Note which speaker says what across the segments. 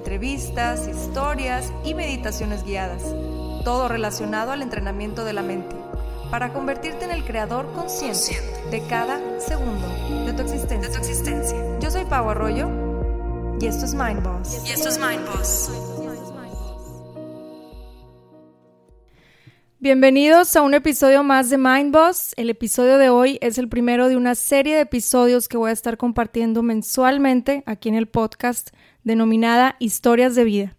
Speaker 1: entrevistas, historias y meditaciones guiadas, todo relacionado al entrenamiento de la mente, para convertirte en el creador consciente de cada segundo de tu existencia. Yo soy Pau Arroyo y esto es Mind Boss.
Speaker 2: Y esto es Mind Boss.
Speaker 1: Bienvenidos a un episodio más de Mind Boss. El episodio de hoy es el primero de una serie de episodios que voy a estar compartiendo mensualmente aquí en el podcast denominada Historias de Vida,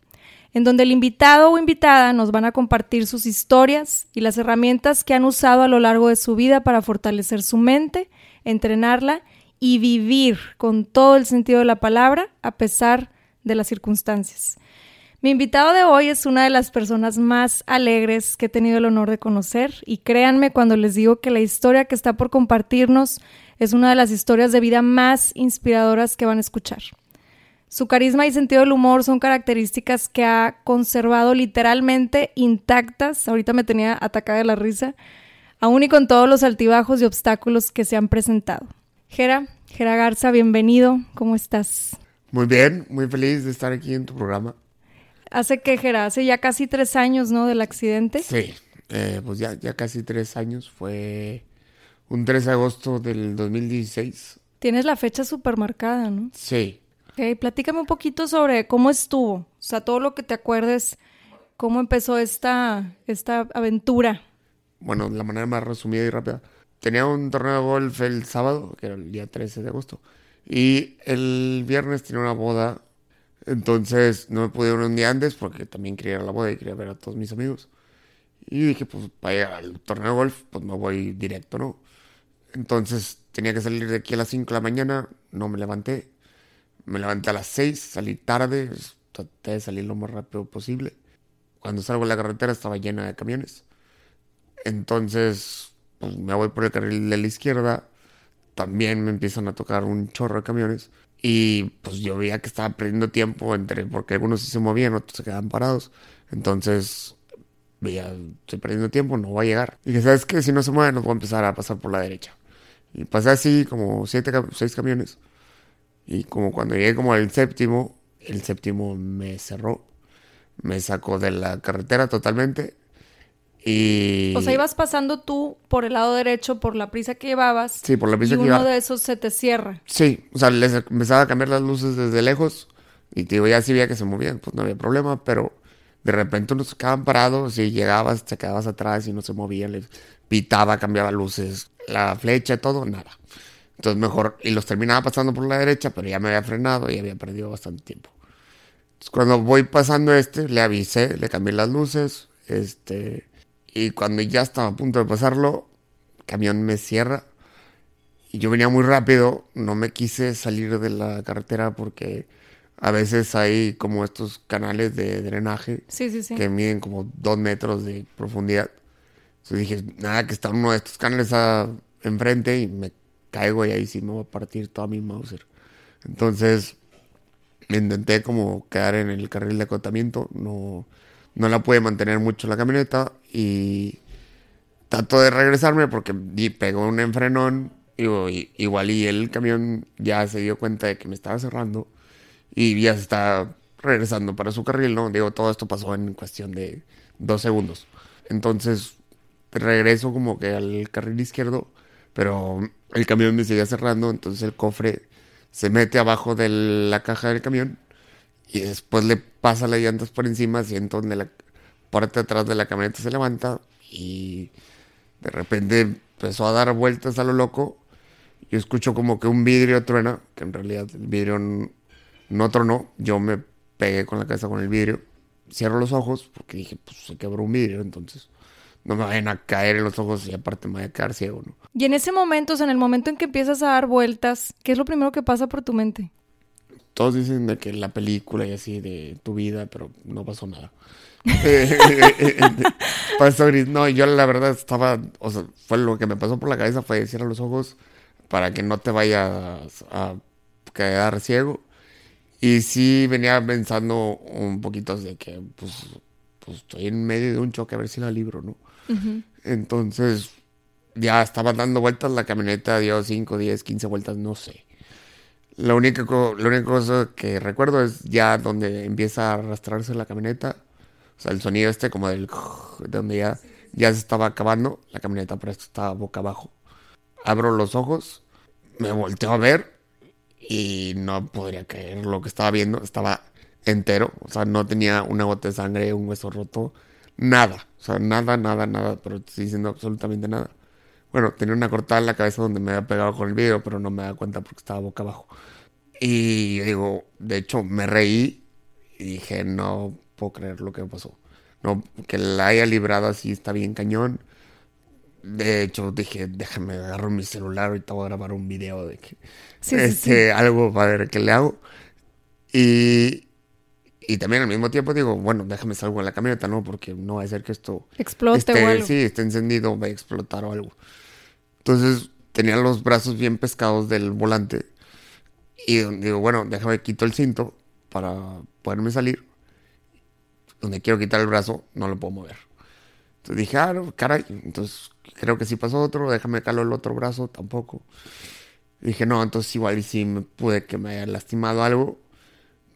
Speaker 1: en donde el invitado o invitada nos van a compartir sus historias y las herramientas que han usado a lo largo de su vida para fortalecer su mente, entrenarla y vivir con todo el sentido de la palabra a pesar de las circunstancias. Mi invitado de hoy es una de las personas más alegres que he tenido el honor de conocer y créanme cuando les digo que la historia que está por compartirnos es una de las historias de vida más inspiradoras que van a escuchar. Su carisma y sentido del humor son características que ha conservado literalmente intactas. Ahorita me tenía atacada de la risa, aún y con todos los altibajos y obstáculos que se han presentado. Jera, Jera Garza, bienvenido. ¿Cómo estás?
Speaker 3: Muy bien, muy feliz de estar aquí en tu programa.
Speaker 1: Hace que, Jera, hace ya casi tres años, ¿no? Del accidente.
Speaker 3: Sí, eh, pues ya, ya casi tres años. Fue un 3 de agosto del 2016.
Speaker 1: Tienes la fecha súper marcada, ¿no?
Speaker 3: Sí.
Speaker 1: Ok, platícame un poquito sobre cómo estuvo. O sea, todo lo que te acuerdes, cómo empezó esta, esta aventura.
Speaker 3: Bueno, la manera más resumida y rápida tenía un torneo de golf el sábado, que era el día 13 de agosto, y el viernes tenía una boda, entonces no me pude ir un día antes porque también quería ir a la boda y quería ver a todos mis amigos. Y dije, pues para ir al torneo de golf, pues me voy directo, ¿no? Entonces tenía que salir de aquí a las 5 de la mañana, no me levanté. Me levanté a las 6, salí tarde, traté de salir lo más rápido posible. Cuando salgo a la carretera estaba llena de camiones. Entonces pues me voy por el carril de la izquierda, también me empiezan a tocar un chorro de camiones. Y pues yo veía que estaba perdiendo tiempo entre, porque algunos sí se movían, otros se quedaban parados. Entonces, veía, estoy perdiendo tiempo, no voy a llegar. Y dije, ¿sabes qué? Si no se mueven, nos voy a empezar a pasar por la derecha. Y pasé así como siete, seis camiones. Y como cuando llegué como al séptimo, el séptimo me cerró. Me sacó de la carretera totalmente y...
Speaker 1: O sea, ibas pasando tú por el lado derecho por la prisa que llevabas.
Speaker 3: Sí, por la prisa
Speaker 1: que. Y uno de esos se te cierra.
Speaker 3: Sí, o sea, les empezaba a cambiar las luces desde lejos. Y te digo, ya sí veía que se movían, pues no había problema, pero de repente unos se quedaban parados y llegabas, te quedabas atrás y no se movían, les pitaba, cambiaba luces, la flecha, todo, nada. Entonces mejor, y los terminaba pasando por la derecha, pero ya me había frenado y había perdido bastante tiempo. Entonces cuando voy pasando este, le avisé, le cambié las luces, este, y cuando ya estaba a punto de pasarlo, el camión me cierra. Y yo venía muy rápido, no me quise salir de la carretera porque a veces hay como estos canales de drenaje que miden como dos metros de profundidad. Entonces dije, nada, que está uno de estos canales a, enfrente y me caigo y ahí sí me va a partir toda mi Mauser. Entonces intenté como quedar en el carril de acotamiento, no, no la pude mantener mucho la camioneta y trato de regresarme porque pegó un enfrenón y, igual y el camión ya se dio cuenta de que me estaba cerrando y ya se está regresando para su carril, ¿no? Digo, todo esto pasó en cuestión de dos segundos. Entonces regreso como que al carril izquierdo, pero el camión me sigue cerrando, entonces el cofre se mete abajo de la caja del camión y después le pasa las llantas por encima, siento donde la parte de atrás de la camioneta se levanta y de repente empezó a dar vueltas a lo loco. Yo escucho como que un vidrio truena, que en realidad el vidrio no tronó, yo me pegué con la cabeza con el vidrio, cierro los ojos porque dije, pues se quebró un vidrio, entonces no me vayan a caer en los ojos y aparte me voy a quedar ciego, ¿no?
Speaker 1: Y en ese momento, o sea, en el momento en que empiezas a dar vueltas, ¿qué es lo primero que pasa por tu mente?
Speaker 3: todos dicen de que la película y así de tu vida, pero no pasó nada. pasó gris. No, yo la verdad estaba, o sea, fue lo que me pasó por la cabeza fue cierra los ojos para que no te vayas a quedar ciego. Y sí venía pensando un poquito de que, pues, pues estoy en medio de un choque a ver si la libro, ¿no? Entonces, ya estaba dando vueltas la camioneta, dio 5, 10, 15 vueltas, no sé. La única, la única cosa que recuerdo es ya donde empieza a arrastrarse la camioneta. O sea, el sonido este como del... donde ya, ya se estaba acabando. La camioneta por esto estaba boca abajo. Abro los ojos, me volteo a ver y no podría creer lo que estaba viendo. Estaba entero. O sea, no tenía una gota de sangre, un hueso roto. Nada. O sea, nada, nada, nada. Pero estoy diciendo absolutamente nada. Bueno, tenía una cortada en la cabeza donde me había pegado con el video, pero no me da cuenta porque estaba boca abajo. Y digo, de hecho, me reí y dije, no puedo creer lo que pasó. No, que la haya librado así está bien cañón. De hecho, dije, déjame agarrar mi celular, ahorita voy a grabar un video de que este, algo para ver qué le hago. Y, y también al mismo tiempo digo, bueno, déjame salgo en la camioneta, ¿no? Porque no va a ser que esto...
Speaker 1: Explote o algo.
Speaker 3: Sí, esté encendido, va a explotar o algo. Entonces tenía los brazos bien pescados del volante. Y digo, bueno, déjame quito el cinto para poderme salir. Donde quiero quitar el brazo, no lo puedo mover. Entonces dije, ah, caray. Entonces creo que sí pasó otro, déjame calo el otro brazo, tampoco. dije, no, entonces igual y si me pude que me haya lastimado algo,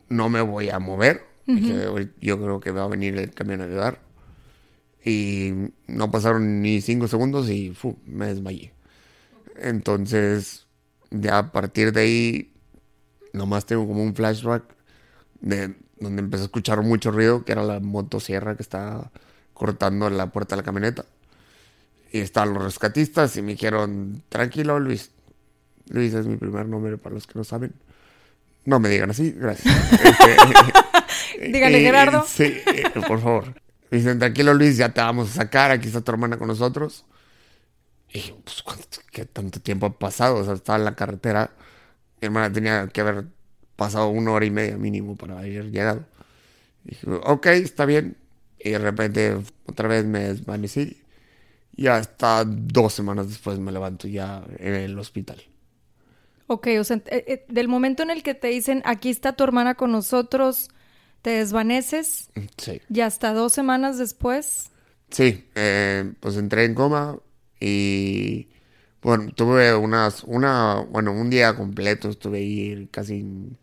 Speaker 3: no me voy a mover. yo creo que va a venir el camión a ayudar. Y no pasaron ni cinco segundos y me desmayé. Entonces, ya a partir de ahí, nomás tengo como un flashback de donde empecé a escuchar mucho ruido, que era la motosierra que estaba cortando la puerta de la camioneta. Y estaban los rescatistas y me dijeron, tranquilo Luis. Luis es mi primer nombre para los que no saben. No me digan así, gracias.
Speaker 1: Este, Dígale Gerardo.
Speaker 3: Sí, eh, por favor. Me dicen, tranquilo Luis, ya te vamos a sacar, aquí está tu hermana con nosotros. Y pues, ¿qué tanto tiempo ha pasado? O sea, estaba en la carretera. Mi hermana tenía que haber pasado una hora y media mínimo para haber llegado. Y dije, ok, está bien. Y de repente otra vez me desvanecí. Y hasta dos semanas después me levanto ya en el hospital.
Speaker 1: Ok, o sea, eh, eh, del momento en el que te dicen, aquí está tu hermana con nosotros, te desvaneces.
Speaker 3: Sí.
Speaker 1: Y hasta dos semanas después.
Speaker 3: Sí, eh, pues entré en coma, y bueno, tuve unas, una, bueno, un día completo estuve ahí casi en,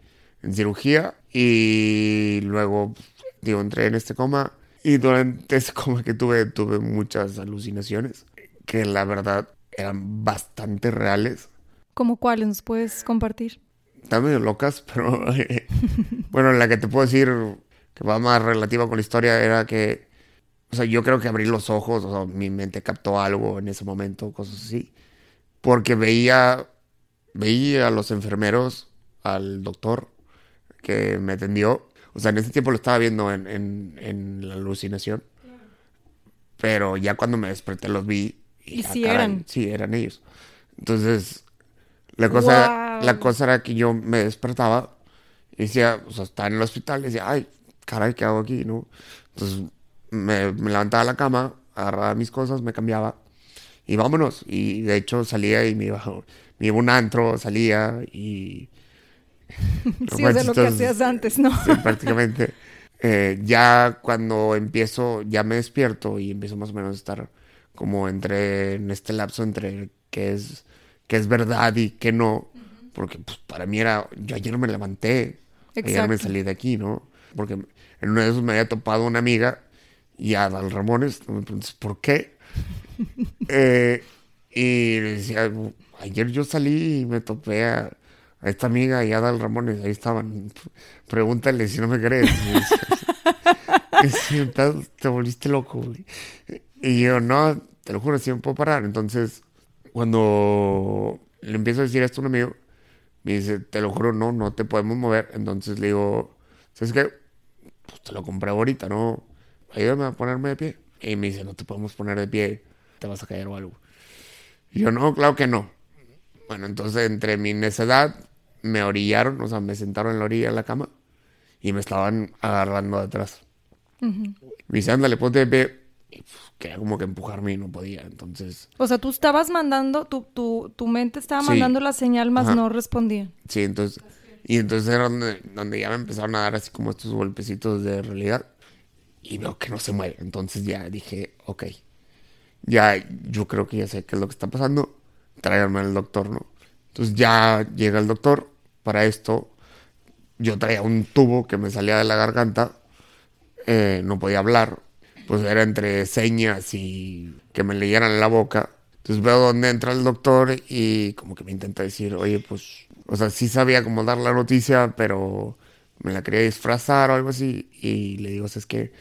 Speaker 3: cirugía y luego, digo, entré en este coma y durante ese coma que tuve, tuve muchas alucinaciones que la verdad eran bastante reales.
Speaker 1: ¿Cómo cuáles nos puedes compartir?
Speaker 3: Están medio locas, pero bueno, la que te puedo decir que va más relativa con la historia era que o sea, yo creo que abrí los ojos, o sea, mi mente captó algo en ese momento, cosas así. Porque veía, veía a los enfermeros, al doctor que me atendió. O sea, en ese tiempo lo estaba viendo en, en, la alucinación. Pero ya cuando me desperté los vi.
Speaker 1: Y, sí eran.
Speaker 3: Sí, eran ellos. Entonces, la cosa, la cosa era que yo me despertaba y decía, o sea, estaba en el hospital y decía, ay, caray, ¿qué hago aquí? ¿No? Entonces me, levantaba a la cama, agarraba mis cosas, me cambiaba y vámonos. Y de hecho salía y me iba, me iba a un antro, salía y...
Speaker 1: sí, es lo que hacías antes, ¿no?
Speaker 3: prácticamente. Eh, ya cuando empiezo, ya me despierto y empiezo más o menos a estar como entre, en este lapso entre qué es, qué es verdad y qué no. Porque pues, para mí era, yo ayer me levanté, ayer me salí de aquí, ¿no? Porque en uno de esos me había topado una amiga y a Dal Ramones. Me preguntas, ¿por qué? eh, y decía, ayer yo salí y me topé a, esta amiga y a Dal Ramones, ahí estaban. Pregúntale si no me crees. te volviste loco. Y yo, no, te lo juro, si me puedo parar. Entonces, cuando le empiezo a decir esto a un amigo, me dice, te lo juro, no, no te podemos mover. Entonces le digo, ¿sabes qué? Pues te lo compré ahorita, ¿no? ayúdame a ponerme de pie. Y me dice, no te podemos poner de pie, te vas a caer o algo. Y yo, no, claro que no. Bueno, entonces entre mi necedad me orillaron, o sea, me sentaron en la orilla de la cama y me estaban agarrando de atrás.
Speaker 1: Ujú.
Speaker 3: Me dice, ándale, ponte de pie. Y pues, quería como que empujarme y no podía. Entonces,
Speaker 1: O sea, tú estabas mandando, tu, tu, tu mente estaba
Speaker 3: Sí.
Speaker 1: mandando la señal, más
Speaker 3: Ajá.
Speaker 1: no respondía.
Speaker 3: sí, entonces. Y entonces era donde, donde ya me empezaron a dar así como estos golpecitos de realidad. Y veo que no se mueve. Entonces ya dije, ok. Ya, yo creo que ya sé qué es lo que está pasando. Tráiganme al doctor, ¿no? Entonces ya llega el doctor. Para esto, yo traía un tubo que me salía de la garganta. eh, no podía hablar. Pues era entre señas y que me leyeran la boca. Entonces veo dónde entra el doctor y como que me intenta decir, oye, pues, o sea, sí sabía cómo dar la noticia, pero me la quería disfrazar o algo así. Y le digo, o sea, es que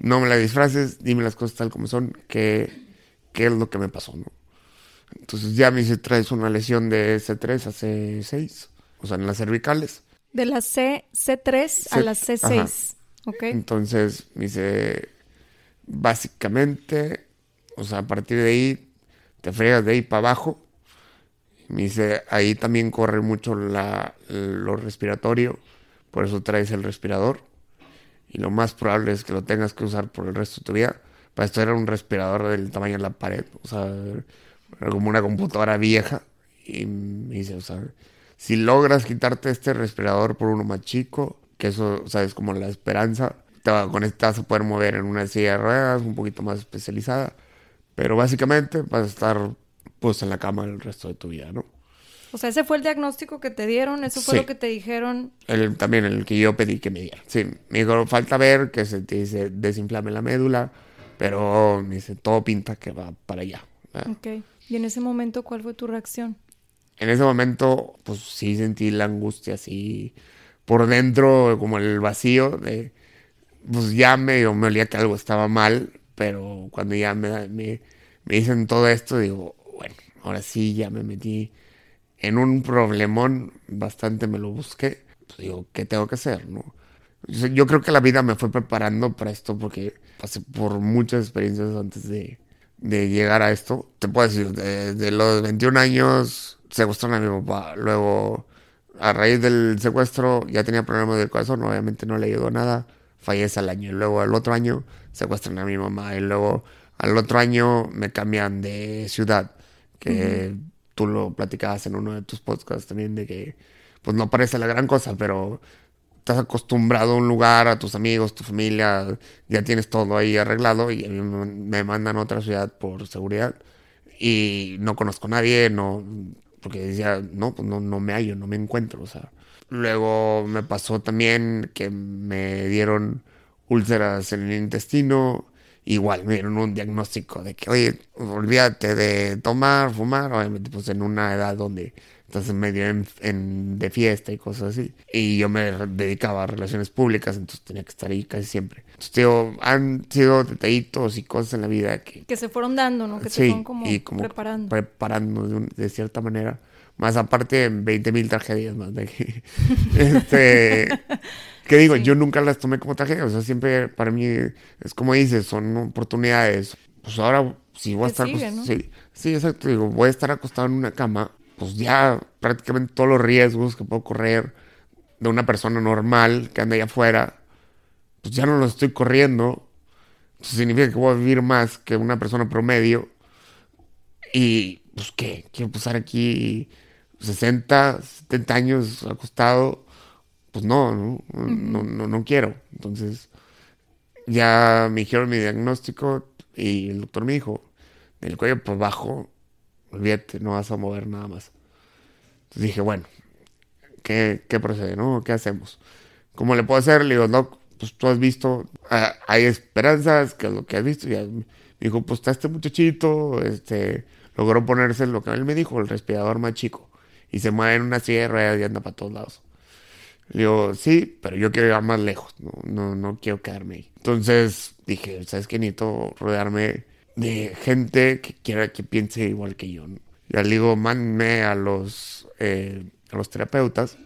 Speaker 3: no me la disfraces, dime las cosas tal como son, qué, qué es lo que me pasó, ¿no? Entonces ya me dice, traes una lesión de C3 a C6, o sea, en las cervicales.
Speaker 1: De la C, C3 a
Speaker 3: C-
Speaker 1: la C6. ¿Ok?
Speaker 3: Entonces me dice, básicamente, o sea, a partir de ahí, te fregas de ahí para abajo. Me dice, ahí también corre mucho la, lo respiratorio, por eso traes el respirador. Y lo más probable es que lo tengas que usar por el resto de tu vida. Para esto era un respirador del tamaño de la pared, o sea, como una computadora vieja. Y me dice, o sea, si logras quitarte este respirador por uno más chico, que eso, o sea, es como la esperanza, te vas a poder mover en una silla de ruedas un poquito más especializada. Pero básicamente vas a estar pues en la cama el resto de tu vida, ¿no?
Speaker 1: O sea, ese fue el diagnóstico que te dieron, eso fue
Speaker 3: Sí.
Speaker 1: lo que te dijeron.
Speaker 3: El, también el que yo pedí que me diera. Sí, me dijo, falta ver que se te dice desinflame la médula, pero me dice, todo pinta que va para allá. ¿verdad?
Speaker 1: Ok. Y en ese momento, ¿cuál fue tu reacción?
Speaker 3: En ese momento, pues sí sentí la angustia así por dentro, como el vacío de, pues ya medio me olía que algo estaba mal, pero cuando ya me, me, dicen todo esto, digo, bueno, ahora sí ya me metí en un problemón, bastante me lo busqué, pues digo, ¿qué tengo que hacer, no? Yo yo creo que la vida me fue preparando para esto porque pasé por muchas experiencias antes de, de llegar a esto. Te puedo decir, desde los 21 años secuestraron a mi papá. Luego, a raíz del secuestro, ya tenía problemas del corazón. Obviamente no le ayudó nada. Fallece al año. Y luego, al otro año, secuestran a mi mamá. Y luego, al otro año, me cambian de ciudad. Que tú lo platicabas en uno de tus podcasts también, de que, pues no parece la gran cosa, pero estás acostumbrado a un lugar, a tus amigos, tu familia, ya tienes todo ahí arreglado y a mí me me mandan a otra ciudad por seguridad y no conozco a nadie, no, porque decía, no, pues no, no me hallo, no me encuentro, o sea. Luego me pasó también que me dieron úlceras en el intestino, igual me dieron un diagnóstico de que, oye, olvídate de tomar, fumar, obviamente pues en una edad donde estás en medio en- en- de fiesta y cosas así. Y yo me dedicaba a relaciones públicas, entonces tenía que estar ahí casi siempre. Entonces, digo, han sido detallitos y cosas en la vida que...
Speaker 1: Que se fueron dando, ¿no? Que
Speaker 3: sí,
Speaker 1: fueron como,
Speaker 3: y como
Speaker 1: preparando.
Speaker 3: preparando de, un- de cierta manera. Más aparte, 20 mil tragedias más de que... este, que digo, yo nunca las tomé como tragedias. O sea, siempre para mí es como dices, son oportunidades. Pues ahora, si voy a estar...
Speaker 1: sigue, ¿no?
Speaker 3: sí, sí, exacto. Digo, voy a estar acostado en una cama. Pues ya prácticamente todos los riesgos que puedo correr de una persona normal que anda allá afuera, pues ya no los estoy corriendo. Eso significa que voy a vivir más que una persona promedio. Y, pues, ¿qué? Quiero pasar aquí 60, 70 años acostado. Pues no, no, no, no, no quiero. Entonces, ya me dijeron mi diagnóstico y el doctor me dijo, del cuello por abajo, olvídate, no vas a mover nada más. Entonces dije, bueno, ¿qué, qué procede, no? ¿Qué hacemos? ¿Cómo le puedo hacer? Le digo, Doc, pues tú has visto, ah, hay esperanzas, que es lo que has visto. Y me dijo, pues está este muchachito, este, logró ponerse lo que él me dijo, el respirador más chico. Y se mueve en una silla de ruedas y anda para todos lados. Digo, sí, pero yo quiero ir más lejos, no, no, no quiero quedarme ahí. Entonces dije, ¿sabes qué? Necesito rodearme de gente que quiera que piense igual que yo. Ya le digo, mándenme a los, eh, a los terapeutas.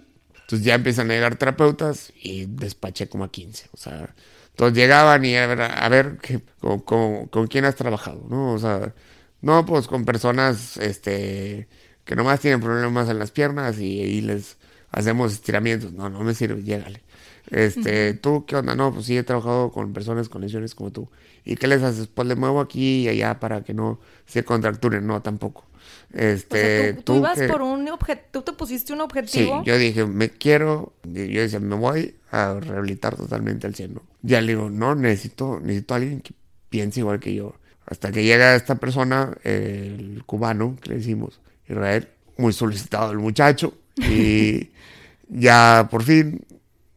Speaker 3: Entonces ya empiezan a llegar terapeutas y despaché como a 15. O sea, todos llegaban y a ver, a ver con, con- con quién has trabajado, ¿no? O sea, no, pues con personas este, que nomás tienen problemas en las piernas y, y les hacemos estiramientos. No, no me sirve, llégale. Este, ¿tú qué onda? No, pues sí, he trabajado con personas con lesiones como tú. ¿Y qué les haces? Pues le muevo aquí y allá para que no se contracturen. No, tampoco. Este,
Speaker 1: o sea, tú, tú, ibas por un objetivo, tú te pusiste un objetivo.
Speaker 3: Sí, yo dije, me quiero, yo decía, me voy a rehabilitar totalmente al cielo. Ya le digo, no, necesito, necesito a alguien que piense igual que yo. Hasta que llega esta persona, el cubano, que le decimos, Israel, muy solicitado el muchacho, y ya por fin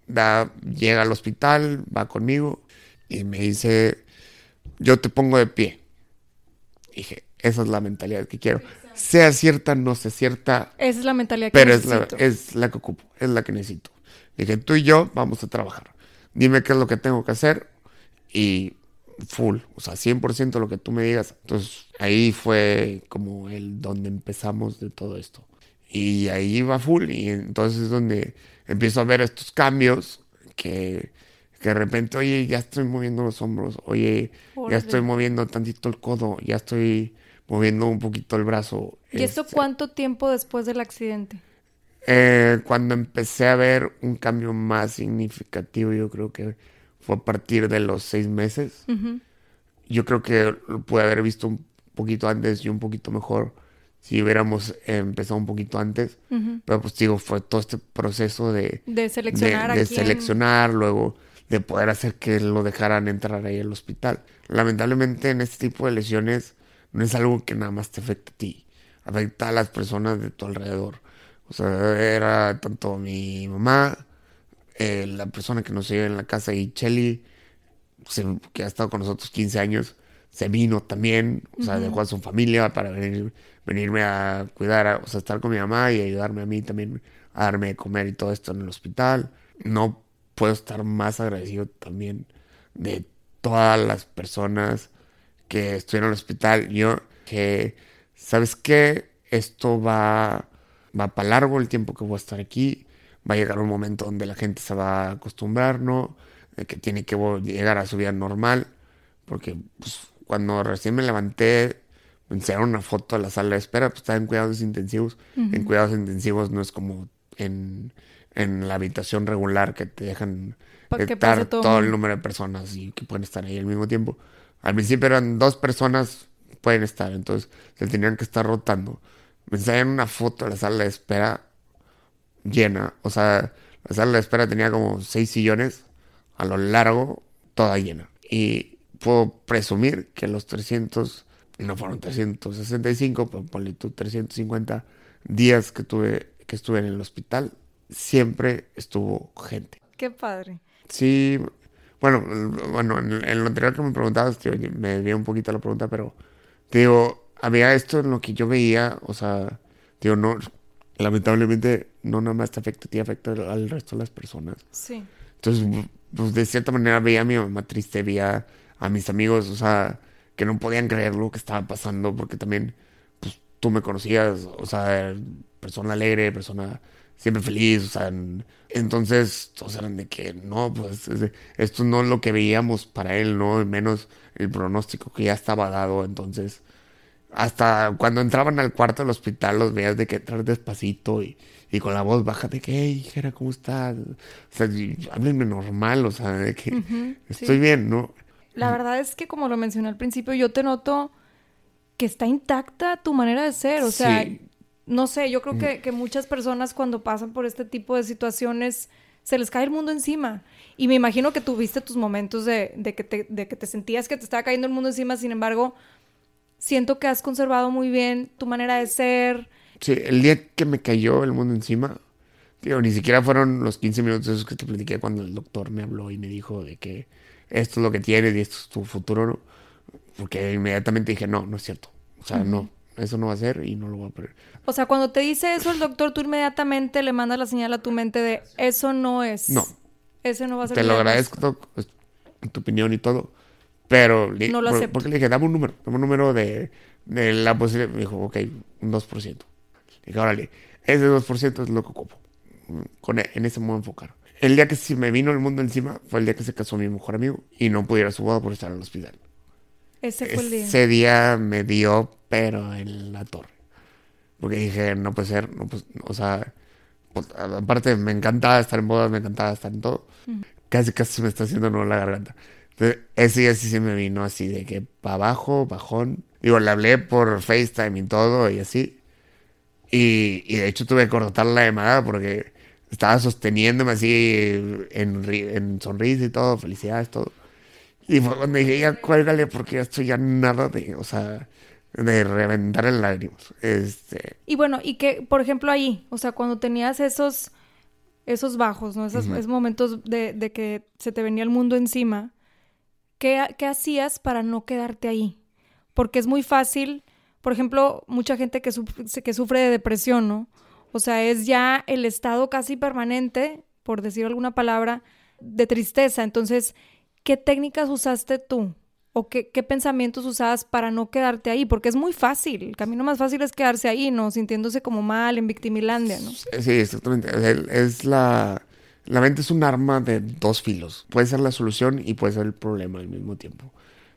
Speaker 3: da, llega al hospital, va conmigo, y me dice, yo te pongo de pie. dije, esa es la mentalidad que quiero. Sea cierta, no sea cierta.
Speaker 1: Esa es la mentalidad que
Speaker 3: pero
Speaker 1: necesito.
Speaker 3: es la, es la que ocupo, es la que necesito. Dije, tú y yo vamos a trabajar. Dime qué es lo que tengo que hacer y full, o sea, 100% lo que tú me digas. Entonces ahí fue como el donde empezamos de todo esto. Y ahí va full y entonces es donde empiezo a ver estos cambios que, que de repente, oye, ya estoy moviendo los hombros, oye, ya estoy moviendo tantito el codo, ya estoy moviendo un poquito el brazo.
Speaker 1: ¿Y esto
Speaker 3: Este,
Speaker 1: cuánto tiempo después del accidente?
Speaker 3: eh, cuando empecé a ver un cambio más significativo, yo creo que fue a partir de los seis meses. Yo creo que lo pude haber visto un poquito antes y un poquito mejor si hubiéramos empezado un poquito antes. Pero pues digo, fue todo este proceso de,
Speaker 1: De seleccionar
Speaker 3: de,
Speaker 1: a
Speaker 3: de
Speaker 1: quién.
Speaker 3: seleccionar, luego de poder hacer que lo dejaran entrar ahí al hospital. Lamentablemente en este tipo de lesiones no es algo que nada más te afecta a ti, afecta a las personas de tu alrededor. O sea, era tanto mi mamá, eh, la persona que nos lleva en la casa y Chelly, que ha estado con nosotros 15 años, se vino también, o sea, dejó a su familia para venir, venirme a cuidar, a- o sea, estar con mi mamá y ayudarme a mí también a darme de comer y todo esto en el hospital. No puedo estar más agradecido también de todas las personas que estuvieron en el hospital. Yo, que, ¿sabes qué? Esto va, va para largo el tiempo que voy a estar aquí. Va a llegar un momento donde la gente se va a acostumbrar, ¿no? Que tiene que llegar a su vida normal. Porque pues, cuando recién me levanté, me enseñaron una foto de la sala de espera, pues estaba en cuidados intensivos. En cuidados intensivos no es como en, en la habitación regular que te dejan
Speaker 1: Pa' que
Speaker 3: estar
Speaker 1: todo
Speaker 3: todo, el número de personas y que pueden estar ahí al mismo tiempo. Al principio eran dos personas, pueden estar, entonces se tenían que estar rotando. Me enseñaron una foto de la sala de espera llena, o sea, la sala de espera tenía como seis sillones a lo largo, toda llena. Y puedo presumir que los 300, no fueron 365, pero ponle tú 350 días que tuve, que estuve en el hospital, siempre estuvo gente.
Speaker 1: Qué padre.
Speaker 3: Sí, bueno, bueno, en, en lo anterior que me preguntabas, tío, me desvié un poquito la pregunta, pero te digo, había esto en lo que yo veía, o sea, digo, no, lamentablemente no nada más te afecta a ti, afecta al resto de las personas.
Speaker 1: Sí.
Speaker 3: Entonces, pues de cierta manera veía a mi mamá triste, veía a mis amigos, o sea, que no podían creer lo que estaba pasando, porque también, pues tú me conocías, o sea, persona alegre, persona siempre feliz, o sea, en- entonces todos eran de que no, pues esto no es lo que veíamos para él, ¿no? Menos el pronóstico que ya estaba dado, entonces hasta cuando entraban al cuarto del hospital los veías de que entrar despacito y, y con la voz baja de que, hey, Jera, ¿cómo estás? O sea, háblenme normal, o sea, de que estoy
Speaker 1: sí.
Speaker 3: bien, ¿no?
Speaker 1: La verdad es que como lo mencioné al principio, yo te noto que está intacta tu manera de ser. O sea,
Speaker 3: Sí.
Speaker 1: no sé, yo creo que, que muchas personas cuando pasan por este tipo de situaciones se les cae el mundo encima. Y me imagino que tuviste tus momentos de, de que, te, de que te sentías que te estaba cayendo el mundo encima, sin embargo, siento que has conservado muy bien tu manera de ser.
Speaker 3: Sí, el día que me cayó el mundo encima, digo, ni siquiera fueron los 15 minutos esos que te platiqué cuando el doctor me habló y me dijo de que esto es lo que tienes y esto es tu futuro, ¿no? Porque inmediatamente dije, no, no es cierto. O sea, no, eso no va a ser y no lo voy a perder.
Speaker 1: O sea, cuando te dice eso el doctor, tú inmediatamente le mandas la señal a tu mente de eso no es.
Speaker 3: No.
Speaker 1: Ese no va a ser
Speaker 3: Te lo
Speaker 1: diagnóstico".
Speaker 3: agradezco, tu opinión y todo. Pero, le-
Speaker 1: No lo
Speaker 3: por- porque le dije, dame un número, dame un número de, de la posibilidad. Me dijo, ok, un 2%. Le dije, órale, ese 2% es lo que ocupo. Mm, Con, e- en ese a enfocar. El día que sí me vino el mundo encima fue el día que se casó mi mejor amigo y no pudiera su boda por estar en el hospital.
Speaker 1: Ese fue el día.
Speaker 3: Ese día me dio, pero en la torre. Porque dije, no puede ser, no pues, o sea, pues, aparte me encantaba estar en bodas, me encantaba estar en todo. Casi, casi me está haciendo nudo la garganta. Entonces, ese día sí se me vino así de que para abajo, bajón. Digo, le hablé por FaceTime y todo y así. Y, y de hecho tuve que cortar la llamada porque estaba sosteniéndome así en, en sonrisa y todo, felicidades, todo. Y fue cuando dije, ya cuélgale porque ya estoy ya nada de, o sea, de reventar en lágrimas. Este...
Speaker 1: Y bueno, y que, por ejemplo, ahí, o sea, cuando tenías esos, esos bajos, ¿no? Esos, esos momentos de, de, que se te venía el mundo encima, ¿qué, ¿qué hacías para no quedarte ahí? Porque es muy fácil, por ejemplo, mucha gente que, que sufre de depresión, ¿no? O sea, es ya el estado casi permanente, por decir alguna palabra, de tristeza. Entonces, ¿qué técnicas usaste tú? ¿O qué, qué, pensamientos usabas para no quedarte ahí? Porque es muy fácil. El camino más fácil es quedarse ahí, ¿no? Sintiéndose como mal, en victimilandia, ¿no?
Speaker 3: Sí, exactamente. Es la... La mente es un arma de dos filos. Puede ser la solución y puede ser el problema al mismo tiempo.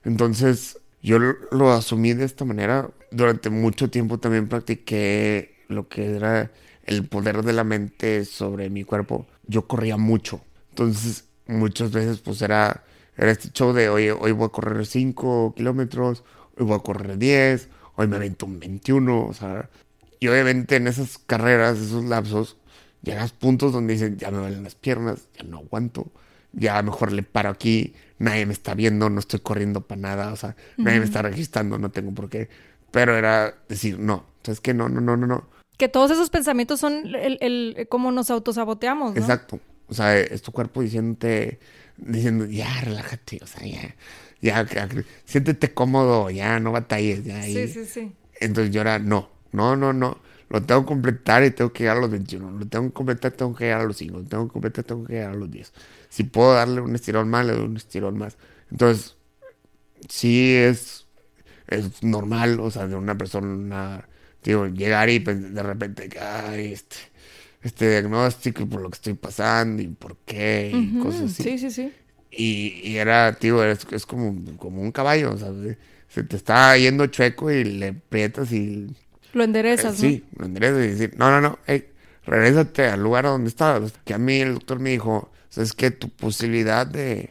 Speaker 3: Entonces, yo lo asumí de esta manera. Durante mucho tiempo también practiqué lo que era el poder de la mente sobre mi cuerpo. Yo corría mucho. Entonces, muchas veces, pues era, era este show de, hoy hoy voy a correr 5 kilómetros, hoy voy a correr 10, hoy me avento un 21, o sea. Y obviamente en esas carreras, esos lapsos, llegas puntos donde dicen, ya me duelen las piernas, ya no aguanto, ya mejor le paro aquí, nadie me está viendo, no estoy corriendo para nada, o sea, nadie me está registrando, no tengo por qué. Pero era decir, no, ¿sabes qué? No, no, no, no, no
Speaker 1: que todos esos pensamientos son el, el, cómo nos autosaboteamos, ¿no?
Speaker 3: Exacto. O sea, es tu cuerpo diciéndote, diciendo, ya, relájate, o sea, ya, ya, siéntete cómodo, ya, no batalles, ya.
Speaker 1: Sí, sí, sí.
Speaker 3: Entonces yo era, no, no, no, no, lo tengo que completar y tengo que llegar a los 21, lo tengo que completar, tengo que llegar a los 5, lo tengo que completar, tengo que llegar a los 10. Si puedo darle un estirón más, le doy un estirón más. Entonces, sí es, es normal, o sea, de una persona digo, llegar y pues, de repente, ay, este, este diagnóstico y por lo que estoy pasando y por qué y cosas así.
Speaker 1: Sí, sí, sí.
Speaker 3: Y, y era, tío, es, es como, como un caballo, o sea, se te está yendo chueco y le aprietas y...
Speaker 1: Lo enderezas,
Speaker 3: ¿no? Sí, lo enderezas y decir, no, no, no, hey, regrésate al lugar donde estabas. Que a mí el doctor me dijo, es que tu posibilidad de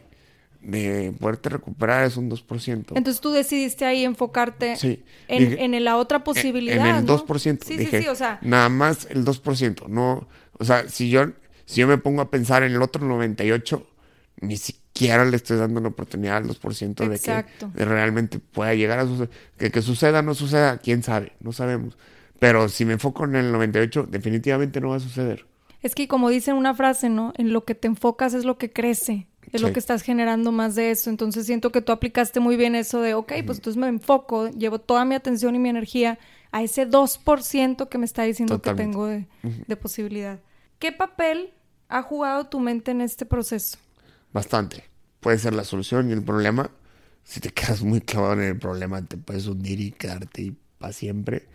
Speaker 3: de poderte recuperar es un 2%.
Speaker 1: Entonces tú decidiste ahí enfocarte en, en, la otra posibilidad.
Speaker 3: En, el 2%.
Speaker 1: Sí, sí, sí, o sea.
Speaker 3: Nada más el 2%. No, o sea, si yo, si yo me pongo a pensar en el otro 98%, ni siquiera le estoy dando la oportunidad al 2% de que realmente pueda llegar a suceder. Que, que suceda o no suceda, quién sabe, no sabemos. Pero si me enfoco en el 98%, definitivamente no va a suceder.
Speaker 1: Es que como dicen una frase, ¿no? En lo que te enfocas es lo que crece es lo que estás generando más de eso. Entonces siento que tú aplicaste muy bien eso de, ok, pues entonces me enfoco, llevo toda mi atención y mi energía a ese 2% que me está diciendo que tengo de, de, posibilidad. ¿Qué papel ha jugado tu mente en este proceso?
Speaker 3: Bastante. Puede ser la solución y el problema. Si te quedas muy clavado en el problema, te puedes hundir y quedarte ahí para siempre.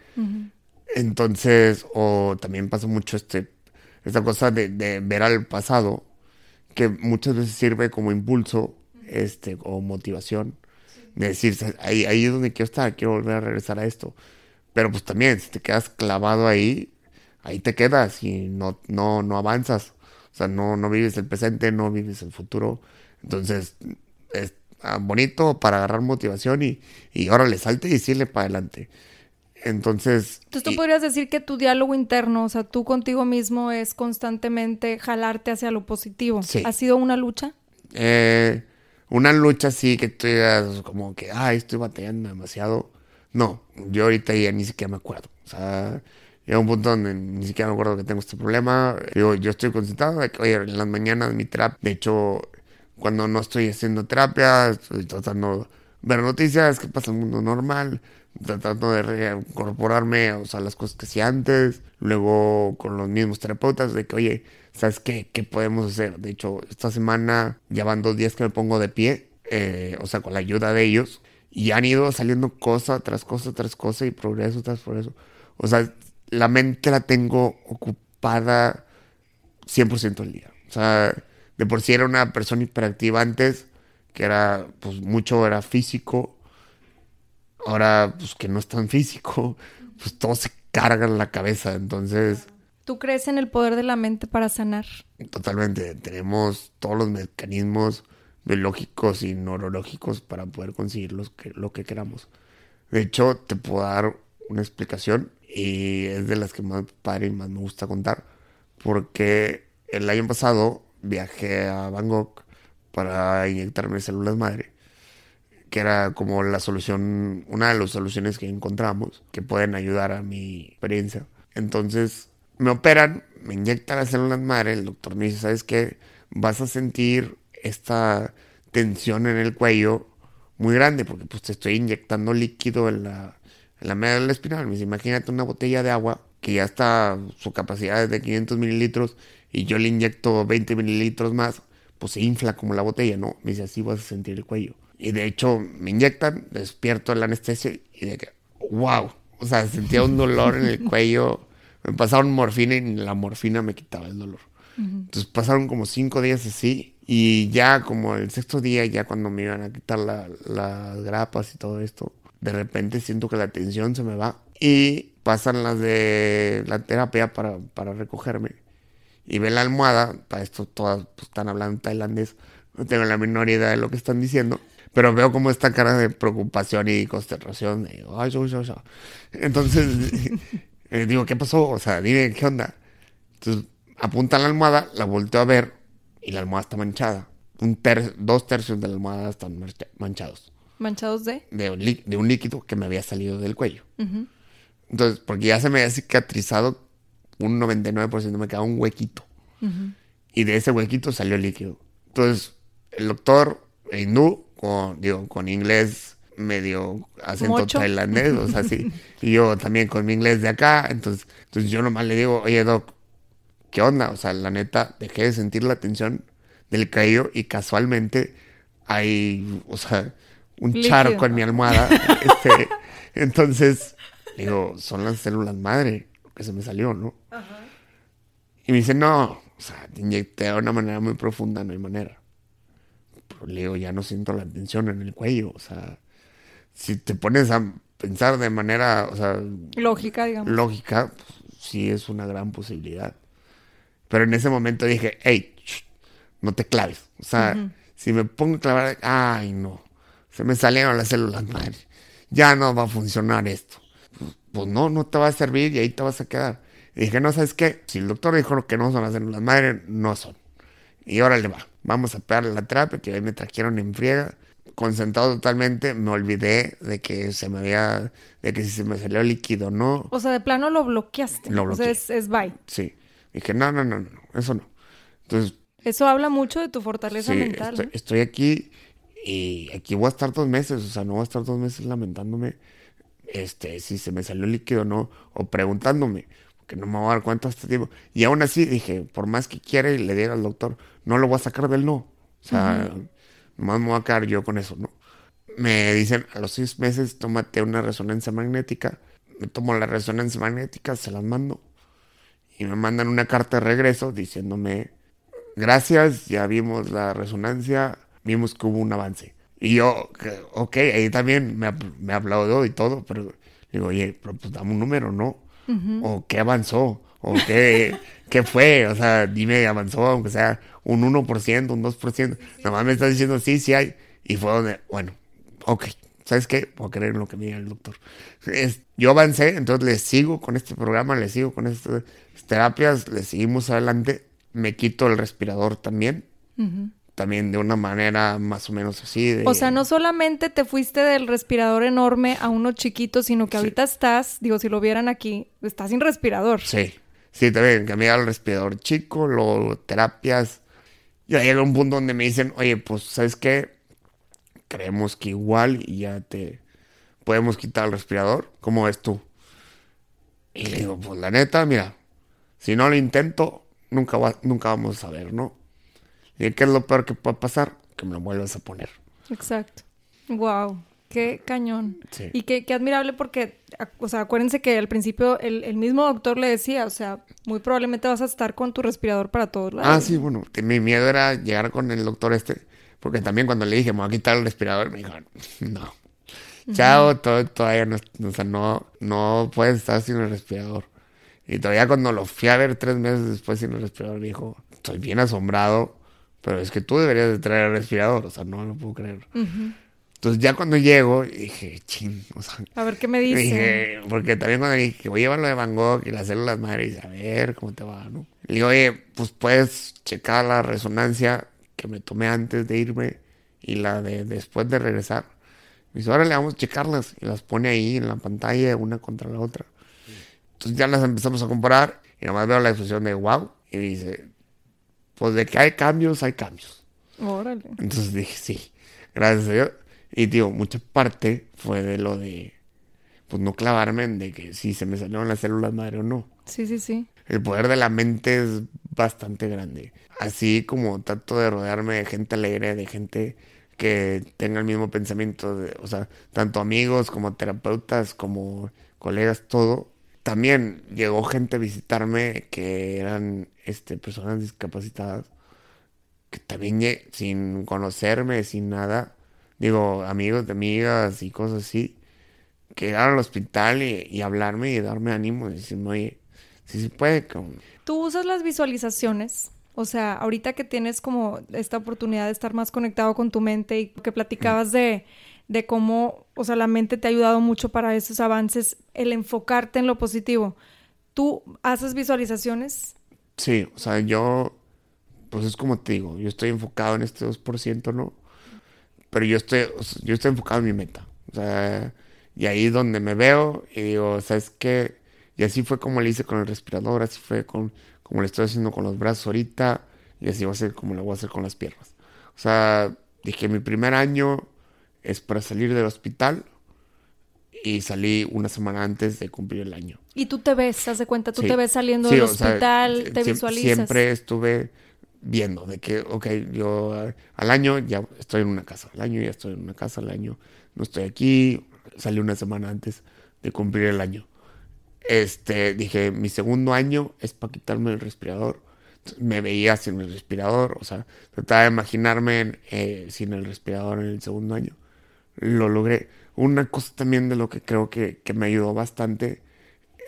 Speaker 3: Entonces, o también pasa mucho este, esta cosa de, de ver al pasado que muchas veces sirve como impulso este, o motivación. De decir, ahí, ahí es donde quiero estar, quiero volver a regresar a esto. Pero pues también, si te quedas clavado ahí, ahí te quedas y no, no, no avanzas. O sea, no, no vives el presente, no vives el futuro. Entonces, es ah, bonito para agarrar motivación y, y órale, salte y decirle para adelante. Entonces...
Speaker 1: Entonces tú podrías decir que tu diálogo interno, o sea, tú contigo mismo es constantemente jalarte hacia lo positivo. Sí. ¿Ha sido una lucha?
Speaker 3: Eh, una lucha sí que tú digas como que, ay, estoy batallando demasiado. No, yo ahorita ya ni siquiera me acuerdo. O sea, llega un punto donde ni siquiera me acuerdo que tengo este problema. Yo, yo estoy concentrado de que, oye, en las mañanas mi terapia, de hecho, cuando no estoy haciendo terapia, estoy tratando de ver noticias, que pasa en el mundo normal, tratando de reincorporarme o sea, las cosas que hacía antes, luego con los mismos terapeutas, de que, oye, ¿sabes qué? ¿Qué podemos hacer? De hecho, esta semana ya van dos días que me pongo de pie, eh, o sea, con la ayuda de ellos, y han ido saliendo cosa tras cosa tras cosa y progreso tras progreso. O sea, la mente la tengo ocupada 100% del día. O sea, de por sí era una persona hiperactiva antes, que era, pues mucho era físico, ahora pues que no es tan físico, pues todo se carga en la cabeza, entonces
Speaker 1: ¿Tú crees en el poder de la mente para sanar?
Speaker 3: Totalmente. Tenemos todos los mecanismos biológicos y neurológicos para poder conseguir que, lo que queramos. De hecho, te puedo dar una explicación y es de las que más padre y más me gusta contar. Porque el año pasado viajé a Bangkok para inyectarme células madre, que era como la solución, una de las soluciones que encontramos que pueden ayudar a mi experiencia. Entonces me operan, me inyectan las células madre, el doctor me dice, ¿sabes qué? Vas a sentir esta tensión en el cuello muy grande porque pues te estoy inyectando líquido en la, en la media de la espinal. Me imagínate una botella de agua que ya está, su capacidad es de 500 mililitros y yo le inyecto 20 mililitros más, pues se infla como la botella, ¿no? Me dice, así vas a sentir el cuello. Y de hecho me inyectan, despierto la anestesia y de que, wow, o sea, sentía un dolor en el cuello me pasaron morfina y la morfina me quitaba el dolor. Entonces pasaron como cinco días así y ya como el sexto día, ya cuando me iban a quitar las grapas y todo esto, de repente siento que la tensión se me va y pasan las de la terapia para, para recogerme. Y ve la almohada, para esto todas pues, están hablando tailandés, no tengo la menor idea de lo que están diciendo, pero veo como esta cara de preocupación y consternación. Entonces Eh, digo, ¿qué pasó? O sea, dime, ¿qué onda? Entonces, apunta la almohada, la volteo a ver y la almohada está manchada. Un dos tercios de la almohada están manchados.
Speaker 1: ¿Manchados de?
Speaker 3: De un, líquido que me había salido del cuello. Entonces, porque ya se me había cicatrizado un 99%, me quedaba un huequito. Y de ese huequito salió el líquido. Entonces, el doctor hindú, con, digo, con inglés medio acento tailandés, o sea, sí. Y yo también con mi inglés de acá, entonces, entonces yo nomás le digo, oye, Doc, ¿qué onda? O sea, la neta, dejé de sentir la tensión del caído y casualmente hay, o sea, un charco en mi almohada. este, entonces, digo, son las células madre que se me salió, ¿no? Y me dice, no, o sea, te inyecté de una manera muy profunda, no hay manera. Pero le digo, ya no siento la tensión en el cuello, o sea, si te pones a pensar de manera, o sea,
Speaker 1: lógica, digamos.
Speaker 3: Lógica, pues, sí es una gran posibilidad. Pero en ese momento dije, hey, no te claves. O sea, si me pongo a clavar, ay, no, se me salieron las células madre. Ya no va a funcionar esto. Pues, no, no te va a servir y ahí te vas a quedar. Y dije, no, ¿sabes qué? Si el doctor dijo que no son las células madre, no son. Y órale va, vamos a pegarle la terapia, que ahí me trajeron en friega concentrado totalmente, me olvidé de que se me había, de que si se me salió líquido, ¿no?
Speaker 1: O sea, de plano lo bloqueaste. Lo bloqueé. O sea, es, bye.
Speaker 3: Sí. Dije, no, no, no, no, eso no. Entonces.
Speaker 1: Eso habla mucho de tu fortaleza mental.
Speaker 3: Estoy, estoy aquí y aquí voy a estar dos meses, o sea, no voy a estar dos meses lamentándome, este, si se me salió líquido o no, o preguntándome, porque no me voy a dar cuenta este tiempo. Y aún así dije, por más que quiera y le diera al doctor, no lo voy a sacar del no. O sea, Nomás me voy a quedar yo con eso, ¿no? Me dicen, a los seis meses, tómate una resonancia magnética. Me tomo la resonancia magnética, se las mando. Y me mandan una carta de regreso diciéndome, gracias, ya vimos la resonancia, vimos que hubo un avance. Y yo, ok, ahí también me, me aplaudió y todo, pero digo, oye, pero pues dame un número, ¿no? O qué avanzó, o qué, qué fue, o sea, dime, avanzó, aunque sea un 1%, un 2%. Nada más me está diciendo, sí, sí hay. Y fue donde, bueno, ok, ¿sabes qué? Puedo creer en lo que me diga el doctor. yo avancé, entonces le sigo con este programa, le sigo con estas terapias, le seguimos adelante. Me quito el respirador también. También de una manera más o menos así.
Speaker 1: O sea, no solamente te fuiste del respirador enorme a uno chiquito, sino que ahorita estás, digo, si lo vieran aquí, estás sin respirador.
Speaker 3: Sí, sí, también cambié al respirador chico, luego terapias, ya llega un punto donde me dicen, oye, pues, ¿sabes qué? Creemos que igual y ya te podemos quitar el respirador. ¿Cómo ves tú? Y le digo, pues la neta, mira, si no lo intento, nunca, nunca vamos a saber, ¿no? Y qué es lo peor que puede pasar, que me lo vuelvas a poner.
Speaker 1: Exacto. Wow. Qué cañón. Y qué, admirable porque, o sea, acuérdense que al principio el, mismo doctor le decía, o sea, muy probablemente vas a estar con tu respirador para todos lados.
Speaker 3: Ah, sí, bueno, mi miedo era llegar con el doctor este, porque también cuando le dije, me voy a quitar el respirador, me dijo, no, chao, todo, todavía no, o sea, no, no puedes estar sin el respirador. Y todavía cuando lo fui a ver tres meses después sin el respirador, me dijo, estoy bien asombrado, pero es que tú deberías de traer el respirador, o sea, no lo puedo creer. Entonces ya cuando llego, dije, ching, o sea...
Speaker 1: A ver, ¿qué me dice?
Speaker 3: Dije, porque también cuando dije voy a llevar lo de Van Gogh y las células madre, dice, a ver, ¿cómo te va, no? Le digo, oye, pues puedes checar la resonancia que me tomé antes de irme y la de después de regresar. Me dice, ahora le vamos a checarlas. Y las pone ahí en la pantalla, una contra la otra. Entonces ya las empezamos a comparar y nomás veo la expresión de wow. Y dice, pues de que hay cambios, hay cambios.
Speaker 1: Órale.
Speaker 3: Entonces dije, sí, gracias a Dios. Y digo, mucha parte fue de lo de, pues no clavarme en de que si se me salieron las células madre o no.
Speaker 1: Sí, sí, sí.
Speaker 3: El poder de la mente es bastante grande. Así como trato de rodearme de gente alegre, de gente que tenga el mismo pensamiento, de, o sea, tanto amigos como terapeutas, como colegas, todo. También llegó gente a visitarme que eran este, personas discapacitadas, que también sin conocerme, sin nada, digo, amigos de amigas y cosas así, que llegaron al hospital y, hablarme y darme ánimo y decirme, oye, si se puede.
Speaker 1: ¿Tú usas las visualizaciones? O sea, ahorita que tienes como esta oportunidad de estar más conectado con tu mente y que platicabas de, de cómo, o sea, la mente te ha ayudado mucho para esos avances, el enfocarte en lo positivo. ¿Tú haces visualizaciones?
Speaker 3: Sí, o sea, yo, pues es como te digo, yo estoy enfocado en este 2%, ¿no? pero yo estoy, yo estoy enfocado en mi meta. O sea, y ahí es donde me veo y digo, ¿sabes qué? Y así fue como le hice con el respirador, así fue con, como le estoy haciendo con los brazos ahorita, y así va a ser como lo voy a hacer con las piernas. O sea, dije, mi primer año es para salir del hospital y salí una semana antes de cumplir el año.
Speaker 1: ¿Y tú te ves, haz de cuenta, tú te ves saliendo del hospital, te visualizas?
Speaker 3: Siempre estuve viendo de que, ok, yo al año ya estoy en una casa, al año ya estoy en una casa, al año no estoy aquí, salí una semana antes de cumplir el año. Este, dije, mi segundo año es para quitarme el respirador. Me veía sin el respirador, o sea, trataba de imaginarme eh, sin el respirador en el segundo año. Lo logré. Una cosa también de lo que creo que, que me ayudó bastante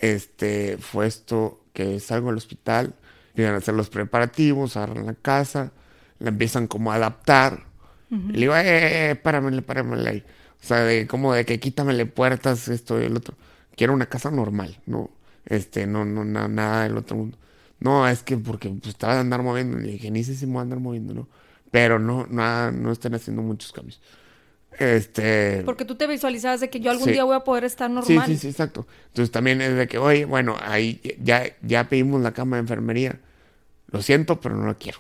Speaker 3: este, fue esto, que salgo del hospital, empiezan a hacer los preparativos, agarran la casa, la empiezan como a adaptar. Y le digo, eh, páramele, páramele ahí. O sea, de como de que quítamele puertas, esto y el otro. Quiero una casa normal, no, este, no, no, nada del otro mundo. No, es que porque pues, estaba de andar moviendo. Le dije, ni sé si me voy a andar moviendo, ¿no? Pero no, nada, no están haciendo muchos cambios. Este...
Speaker 1: Porque tú te visualizabas de que yo algún día voy a poder estar normal.
Speaker 3: Sí, sí, sí, exacto. Entonces también es de que, oye, bueno, ahí ya, ya pedimos la cama de enfermería. Lo siento, pero no lo quiero.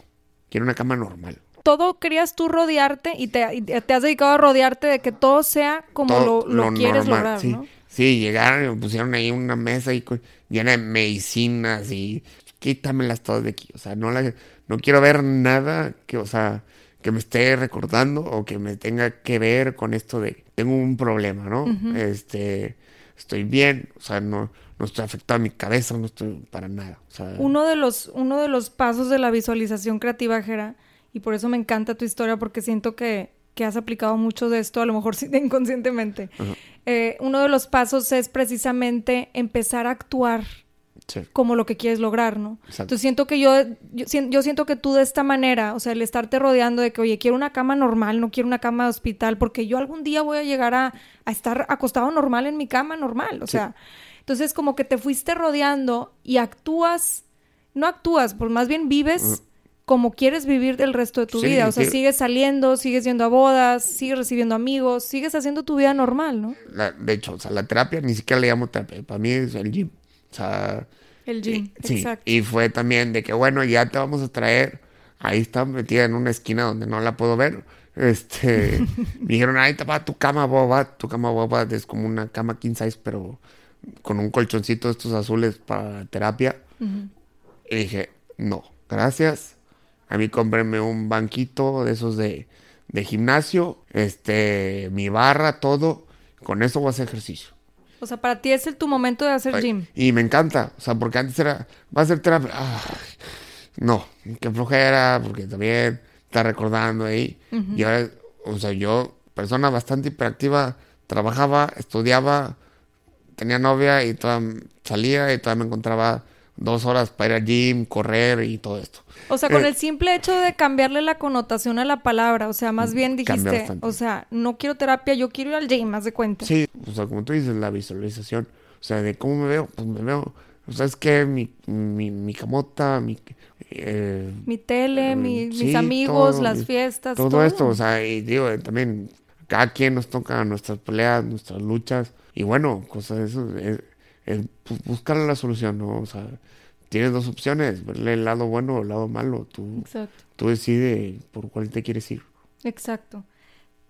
Speaker 3: Quiero una cama normal.
Speaker 1: Todo querías tú rodearte y te, has dedicado a rodearte de que todo sea como lo, quieres lograr,
Speaker 3: sí.
Speaker 1: ¿no?
Speaker 3: Sí, llegaron y me pusieron ahí una mesa y llena de medicinas y quítamelas todas de aquí. O sea, no, la, no quiero ver nada que, o sea, que me esté recordando o que me tenga que ver con esto de tengo un problema, ¿no? Este, estoy bien, o sea, no, no estoy afectado a mi cabeza, no estoy para nada.
Speaker 1: uno, de los, uno de los pasos de la visualización creativa, Jera, y por eso me encanta tu historia, porque siento que, que has aplicado mucho de esto, a lo mejor inconscientemente. Eh, uno de los pasos es precisamente empezar a actuar como lo que quieres lograr, ¿no? Entonces siento que yo, yo, yo, siento que tú de esta manera, o sea, el estarte rodeando de que, oye, quiero una cama normal, no quiero una cama de hospital, porque yo algún día voy a llegar a, a estar acostado normal en mi cama normal, o sea, entonces como que te fuiste rodeando y actúas, no actúas, pues más bien vives como quieres vivir el resto de tu vida. O sea, sigues saliendo, sigues yendo a bodas, sigues recibiendo amigos, sigues haciendo tu vida normal, ¿no?
Speaker 3: de hecho, o sea, la terapia ni siquiera le llamo terapia, para mí es el gym. O sea...
Speaker 1: El gym,
Speaker 3: sí, Y fue también de que, bueno, ya te vamos a traer, ahí está metida en una esquina donde no la puedo ver. Este, me dijeron, ahí está tu cama boba, tu cama boba es como una cama king size, pero con un colchoncito de estos azules para terapia. Y dije, no, gracias. A mí cómprenme un banquito de esos de, de gimnasio, este, mi barra, todo. Con eso voy a hacer ejercicio.
Speaker 1: O sea, para ti es el, tu momento de hacer gym.
Speaker 3: Y me encanta. O sea, porque antes era, va a ser terapia. no, qué flojera, porque también está recordando ahí. Y ahora, o sea, yo, persona bastante hiperactiva, trabajaba, estudiaba, tenía novia y toda salía y todavía me encontraba dos horas para ir al gym, correr y todo esto.
Speaker 1: O sea, con
Speaker 3: Eh,
Speaker 1: el simple hecho de cambiarle la connotación a la palabra, o sea, más bien
Speaker 3: Cambia
Speaker 1: dijiste, o sea, no quiero terapia, yo quiero ir al gym, más de cuenta.
Speaker 3: Sí, o sea, como tú dices, la visualización. O sea, de cómo me veo, pues me veo. O sea, es que mi, mi, mi camota, mi... eh,
Speaker 1: Mi tele,
Speaker 3: Eh,
Speaker 1: mi-
Speaker 3: sí,
Speaker 1: mis amigos,
Speaker 3: todo,
Speaker 1: las fiestas,
Speaker 3: todo,
Speaker 1: todo.
Speaker 3: esto, o sea, y digo, eh, también cada quien nos toca nuestras peleas, nuestras luchas, y bueno, cosas de eso, es, es bu- buscar la solución, ¿no? O sea, tienes dos opciones, verle el lado bueno o el lado malo, tú,
Speaker 1: Exacto,
Speaker 3: tú decides por cuál te quieres ir.
Speaker 1: exacto.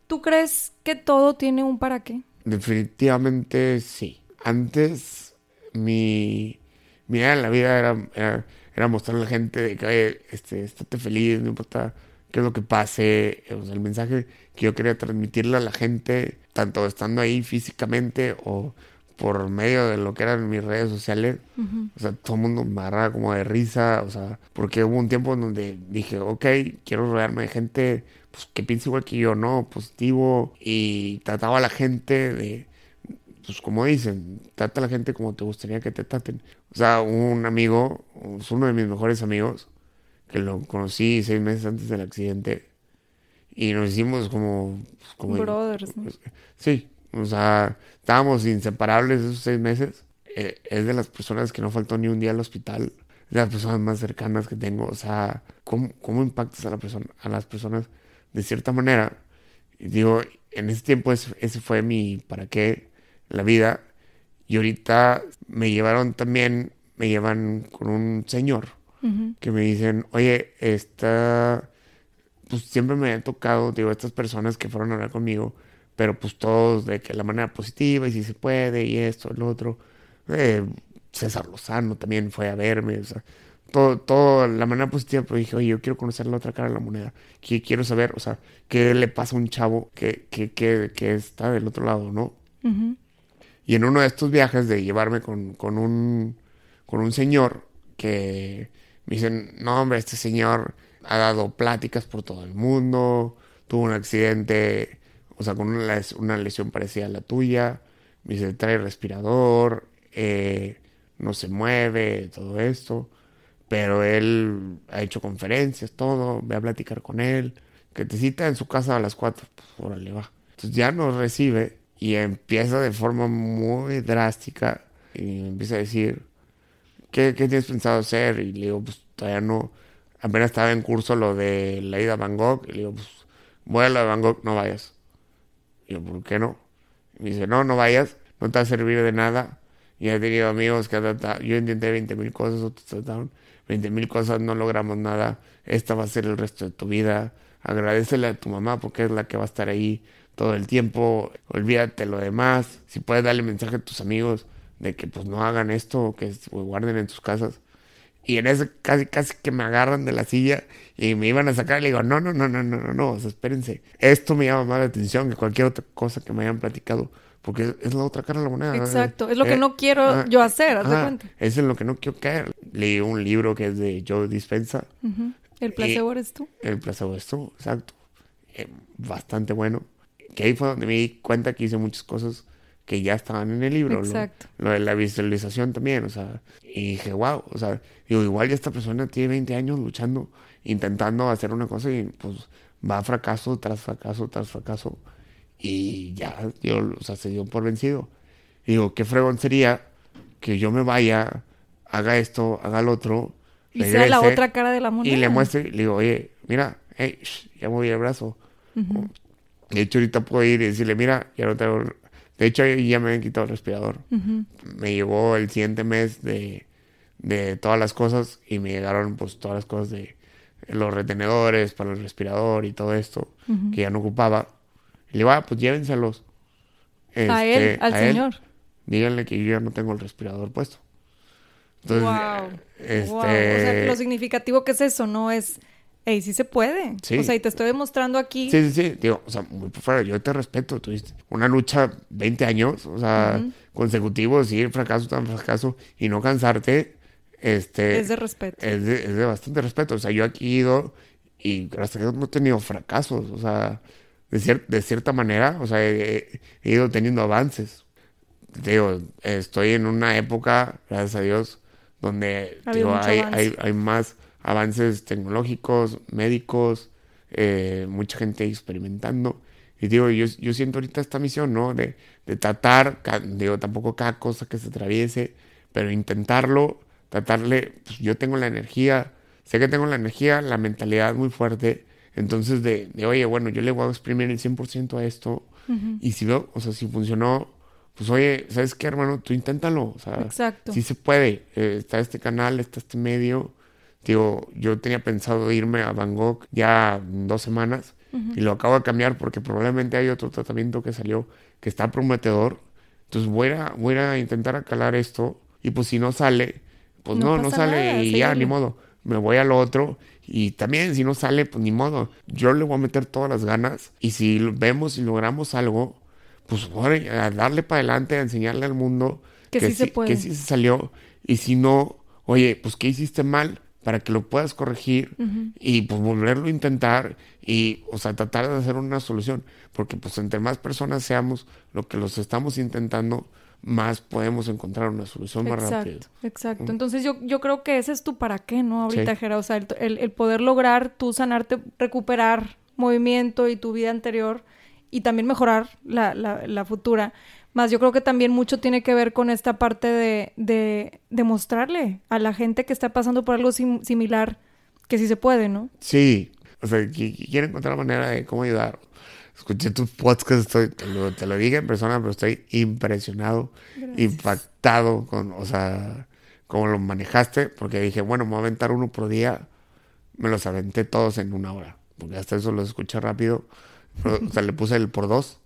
Speaker 1: ¿Tú crees que todo tiene un para qué?
Speaker 3: Definitivamente sí. Antes mi, mi idea en la vida era, era, era mostrarle a la gente de que, este, estate feliz, no importa qué es lo que pase. O sea, el mensaje que yo quería transmitirle a la gente, tanto estando ahí físicamente o por medio de lo que eran mis redes sociales,
Speaker 1: Ujú.
Speaker 3: o sea, todo el mundo me agarraba como de risa, o sea, porque hubo un tiempo en donde dije, ok, quiero rodearme de gente pues, que piensa igual que yo, ¿no? Positivo, y trataba a la gente de, pues como dicen, trata a la gente como te gustaría que te traten. O sea, un amigo, es uno de mis mejores amigos, que lo conocí seis meses antes del accidente, y nos hicimos como... pues, como
Speaker 1: Brothers, ¿no?
Speaker 3: Sí, o sea, estábamos inseparables esos seis meses. Eh, es de las personas que no faltó ni un día al hospital. De las personas más cercanas que tengo. O sea, ¿cómo, cómo impactas a, la persona, a las personas de cierta manera? Y digo, en ese tiempo ese, ese fue mi para qué la vida. Y ahorita me llevaron también, me llevan con un señor
Speaker 1: Ujú.
Speaker 3: que me dicen, oye, esta, pues siempre me ha tocado, digo, estas personas que fueron a hablar conmigo, pero pues todos de que la manera positiva y si se puede y esto, el otro. Eh, César Lozano también fue a verme, o sea, todo, todo, la manera positiva, pero dije, oye, yo quiero conocer la otra cara de la moneda, que quiero saber, o sea, qué le pasa a un chavo que, que, que, que está del otro lado, ¿no? Y en uno de estos viajes de llevarme con, con un, con un señor que me dicen, no hombre, este señor ha dado pláticas por todo el mundo, tuvo un accidente, o sea, con una, les- una lesión parecida a la tuya, me dice, trae respirador, eh, no se mueve, todo esto, pero él ha hecho conferencias, todo, ve a platicar con él, que te cita en su casa a las 4, pues órale va. Entonces ya nos recibe y empieza de forma muy drástica y me empieza a decir, ¿qué, qué tienes pensado hacer? Y le digo, pues todavía no, apenas estaba en curso lo de la ida a Bangkok y le digo, pues voy a la de Bangkok, no vayas. Y yo, ¿por qué no? Y me dice, no, no vayas, no te va a servir de nada. Y he tenido amigos que yo intenté 20 mil cosas, otros trataron 20 mil cosas, no logramos nada, esta va a ser el resto de tu vida. Agradecele a tu mamá porque es la que va a estar ahí todo el tiempo, olvídate lo demás. Si puedes darle mensaje a tus amigos de que pues no hagan esto, que guarden en tus casas. Y en eso casi, casi que me agarran de la silla y me iban a sacar. Le digo, no, no, no, no, no, no, no, o sea, espérense. Esto me llama más la atención que cualquier otra cosa que me hayan platicado. Porque es, es la otra cara de la moneda.
Speaker 1: Exacto, es lo que
Speaker 3: Eh,
Speaker 1: no quiero
Speaker 3: ah,
Speaker 1: yo hacer, haz de
Speaker 3: ah,
Speaker 1: cuenta.
Speaker 3: Es en lo que no quiero caer. Leí un libro que es de Joe Dispensa.
Speaker 1: Ujú. El placebo eres tú.
Speaker 3: El placebo esto, exacto. Eh, bastante bueno. Que ahí fue donde me di cuenta que hice muchas cosas que ya estaban en el libro. Lo-
Speaker 1: Exacto.
Speaker 3: Lo, de la visualización también, o sea. Y dije, wow, o sea, digo, igual ya esta persona tiene 20 años luchando, intentando hacer una cosa y pues va fracaso tras fracaso tras fracaso. Y ya, yo, o sea, se dio por vencido. Y digo, qué fregón sería que yo me vaya, haga esto, haga lo otro.
Speaker 1: Y sea la
Speaker 3: regrese,
Speaker 1: otra cara de la moneda.
Speaker 3: y le muestro y le digo, oye, mira, hey, shh, ya moví el brazo.
Speaker 1: Ujú.
Speaker 3: De hecho, ahorita puedo ir y decirle, mira, ya no tengo... De hecho, ya me han quitado el respirador. Me llegó el siguiente mes de, de todas las cosas y me llegaron pues todas las cosas de los retenedores para el respirador y todo esto que ya no ocupaba. Y le digo, ah, pues llévenselos.
Speaker 1: a él,
Speaker 3: Este,
Speaker 1: al
Speaker 3: a él,
Speaker 1: señor.
Speaker 3: díganle que yo ya no tengo el respirador puesto. Entonces,
Speaker 1: wow.
Speaker 3: este...
Speaker 1: Wow. O sea, lo significativo que es eso, no es, hey, sí se puede.
Speaker 3: Sí.
Speaker 1: O sea, y te estoy demostrando aquí.
Speaker 3: Sí, sí, sí. Digo, o sea, muy por fuera. Yo te respeto. Tuviste una lucha 20 años, o sea, consecutivos, ir fracaso tras fracaso y no cansarte. Este,
Speaker 1: Es de respeto.
Speaker 3: es de, es de bastante respeto. O sea, yo aquí he ido y gracias a Dios no he tenido fracasos. O sea, de, cier- de cierta manera, o sea, he, he ido teniendo avances. digo, estoy en una época, gracias a Dios, donde digo, hay, hay, hay más avances tecnológicos, médicos, eh, mucha gente experimentando. Y digo, yo, yo siento ahorita esta misión, ¿no? De, de tratar, digo, tampoco cada cosa que se atraviese, pero intentarlo, tratarle, pues yo tengo la energía, sé que tengo la energía, la mentalidad muy fuerte, entonces de, de oye, bueno, yo le voy a exprimir el 100% a esto, y si veo, o sea, si funcionó, pues oye, ¿sabes qué, hermano? Tú inténtalo, o sea,
Speaker 1: Exacto.
Speaker 3: sí se puede, eh, está este canal, está este medio, digo, yo tenía pensado irme a Bangkok ya dos semanas, y lo acabo de cambiar porque probablemente hay otro tratamiento que salió que está prometedor. Entonces voy a, voy a intentar acalar esto y pues si no sale, pues
Speaker 1: No
Speaker 3: no, sale
Speaker 1: nada,
Speaker 3: y ya,
Speaker 1: síguele.
Speaker 3: ni modo. Me voy al otro y también si no sale, pues ni modo. Yo le voy a meter todas las ganas y si vemos y logramos algo, pues bueno, a darle para adelante, a enseñarle al mundo
Speaker 1: Que sí se puede.
Speaker 3: que sí se salió y si no, oye, pues ¿qué hiciste mal? Para que lo puedas corregir y pues volverlo a intentar y, o sea, tratar de hacer una solución. Porque pues entre más personas seamos lo que los estamos intentando, más podemos encontrar una solución más rápido.
Speaker 1: Exacto, exacto. Entonces yo, yo creo que ese es tu para qué, ¿no? Ahorita,
Speaker 3: Sí.
Speaker 1: Jera, o sea, el, el- el poder lograr tú sanarte, recuperar movimiento y tu vida anterior y también mejorar la, la, la futura. Más yo creo que también mucho tiene que ver con esta parte de, de, de mostrarle a la gente que está pasando por algo sim- similar que sí se puede, ¿no?
Speaker 3: Sí, o sea, quiero encontrar manera de cómo ayudar. Escuché tus podcasts, estoy, te, lo, te lo dije en persona, pero estoy impresionado, impactado con, o sea, cómo lo manejaste, porque dije, bueno, me voy a aventar uno por día, me los aventé todos en una hora, porque hasta eso los escuché rápido, pero, o sea, le puse el por dos.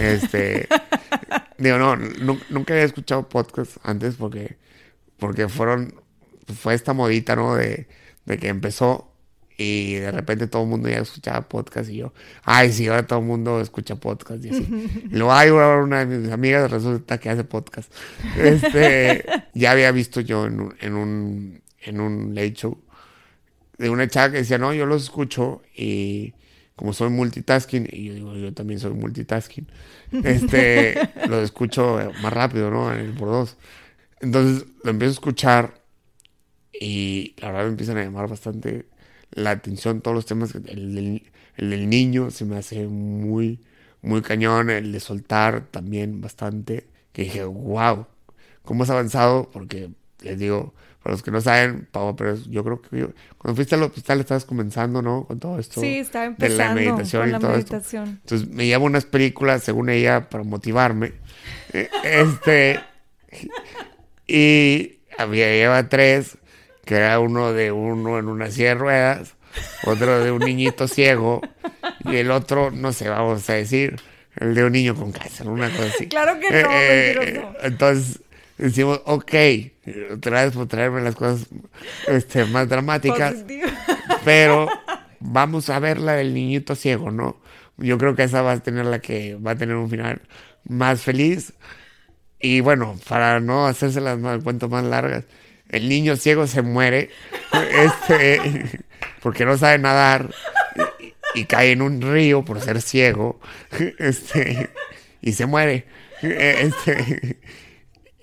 Speaker 3: Este, digo, no, nu- nunca había escuchado podcast antes porque, porque fueron, fue esta modita, ¿no? De, de que empezó y de repente todo el mundo ya escuchaba podcast y yo, ay, sí, ahora todo el mundo escucha podcast y así. Y luego, ay, ahora una de mis amigas resulta que hace podcast. Este, ya había visto yo en un, en un, en un late show de una chava que decía, no, yo los escucho y como soy multitasking, y yo digo, yo también soy multitasking, este, lo escucho más rápido, ¿no? En el por dos. Entonces lo empiezo a escuchar y la verdad me empiezan a llamar bastante la atención todos los temas. El del, el del niño se me hace muy, muy cañón, el de soltar también bastante, que dije, wow, cómo has avanzado, porque les digo, para los que no saben, Pau, pero yo creo que yo- cuando fuiste al hospital estabas comenzando, ¿no? Con todo esto.
Speaker 1: Sí, estaba
Speaker 3: de
Speaker 1: empezando
Speaker 3: la meditación
Speaker 1: con
Speaker 3: y
Speaker 1: la
Speaker 3: todo esto.
Speaker 1: meditación.
Speaker 3: Entonces me llevo unas películas, según ella, para motivarme. Eh, Este. Y había lleva tres, que era uno de uno en una silla de ruedas, otro de un niñito ciego, y el otro, no sé, vamos a decir, el de un niño con cáncer, una cosa así.
Speaker 1: Claro que no,
Speaker 3: Eh,
Speaker 1: mentiroso.
Speaker 3: Entonces decimos, ok, otra vez por traerme las cosas este, más dramáticas
Speaker 1: Positivo.
Speaker 3: pero vamos a ver la del niñito ciego, ¿no? Yo creo que esa va a tener la que va a tener un final más feliz. Y bueno, para no hacerse las más, cuento más largas, el niño ciego se muere este, porque no sabe nadar y, y cae en un río por ser ciego este, y se muere. Este,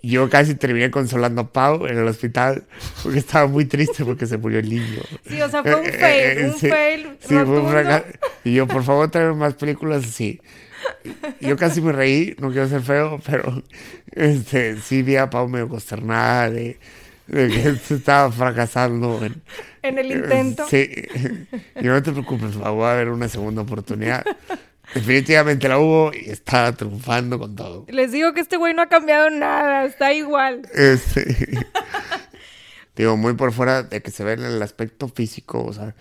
Speaker 3: yo casi terminé consolando a Pau en el hospital porque estaba muy triste porque se murió el niño.
Speaker 1: Sí, o sea, fue un
Speaker 3: Eh,
Speaker 1: fail,
Speaker 3: eh,
Speaker 1: un
Speaker 3: sí,
Speaker 1: fail
Speaker 3: sí, fue un fracaso. Y yo, por favor, tráeme más películas así. Yo casi me reí, no quiero ser feo, pero este, sí vi a Pau medio consternada de, de que se estaba fracasando. En,
Speaker 1: En el intento.
Speaker 3: Sí. Y no te preocupes, Pau, va a haber una segunda oportunidad. Definitivamente la hubo y está triunfando con todo.
Speaker 1: Les digo que este güey no ha cambiado nada, está igual.
Speaker 3: Este, digo, muy por fuera de que se ve en el aspecto físico, o sea,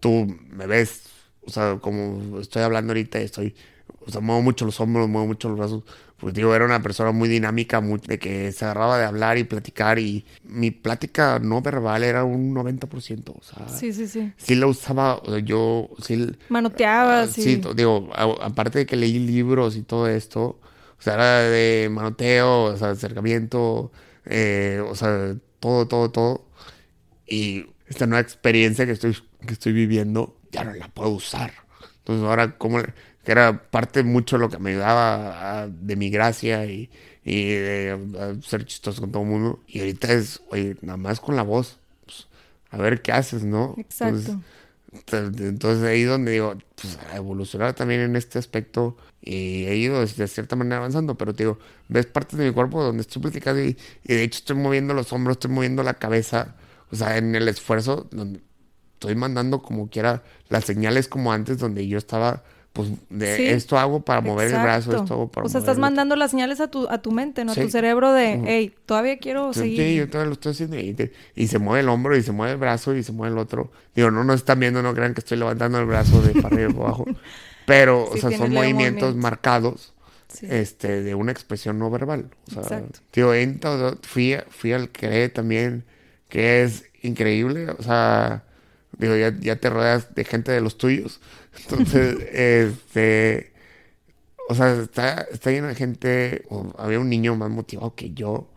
Speaker 3: tú me ves, o sea, como estoy hablando ahorita, estoy, o sea, muevo mucho los hombros, muevo mucho los brazos, pues digo, era una persona muy dinámica, muy, de que se agarraba de hablar y platicar, y mi plática no verbal era un 90%, o sea, sí,
Speaker 1: Sí, sí, sí.
Speaker 3: la usaba, o sea, yo, sí,
Speaker 1: Manoteabas
Speaker 3: Ah,
Speaker 1: y...
Speaker 3: Sí, to- digo, a- aparte de que leí libros y todo esto, o sea, era de manoteo, o sea, acercamiento, eh, o sea, todo, todo, todo. Y esta nueva experiencia que estoy, que estoy viviendo, ya no la puedo usar. Entonces ahora, como que era parte mucho de lo que me ayudaba a- de mi gracia y, y de ser chistoso con todo el mundo. Y ahorita es, oye, nada más con la voz. Pues, a ver qué haces, ¿no?
Speaker 1: Exacto.
Speaker 3: Entonces, entonces ahí donde digo, pues a evolucionar también en este aspecto y he ido de cierta manera avanzando, pero te digo, ves partes de mi cuerpo donde estoy platicando y, y de hecho estoy moviendo los hombros, estoy moviendo la cabeza, o sea, en el esfuerzo, donde estoy mandando como quiera las señales como antes, donde yo estaba pues de
Speaker 1: Sí,
Speaker 3: esto hago para mover el brazo, esto hago para
Speaker 1: O sea,
Speaker 3: mover
Speaker 1: estás
Speaker 3: el-
Speaker 1: mandando las señales a tu, a tu mente, ¿no? A tu cerebro de, hey, todavía quiero seguir.
Speaker 3: Sí, yo todavía lo estoy haciendo y, te- y se mueve el hombro y se mueve el brazo y se mueve el otro. Digo, no nos están viendo, no crean que estoy levantando el brazo de para arriba y para abajo. Pero,
Speaker 1: Sí,
Speaker 3: o sea, son movimientos
Speaker 1: movimiento.
Speaker 3: marcados este, de una expresión no verbal. O sea,
Speaker 1: Exacto.
Speaker 3: digo, en todo- fui, fui al CRE también, que es increíble. O sea, digo, ya, ya te rodeas de gente de los tuyos. Entonces, este, o sea, está, está lleno de gente. o había un niño más motivado que yo.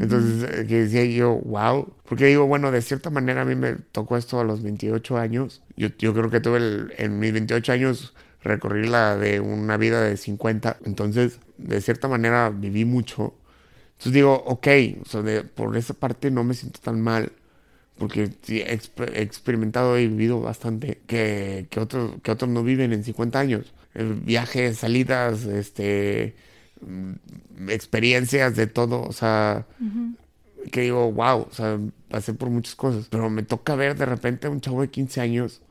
Speaker 3: Entonces, eh, que decía yo, wow. Porque digo, bueno, de cierta manera a mí me tocó esto a los 28 años. Yo, yo creo que tuve el- en mis 28 años recorrí la de una vida de 50. Entonces, de cierta manera viví mucho. Entonces digo, ok, o sea, de- por esa parte no me siento tan mal. Porque he exper- he experimentado y vivido bastante que, que, otros, que otros no viven en 50 años. Eh, Viajes, salidas, este, mm, experiencias de todo. O sea, que digo, wow, o sea, pasé por muchas cosas. Pero me toca ver de repente a un chavo de 15 años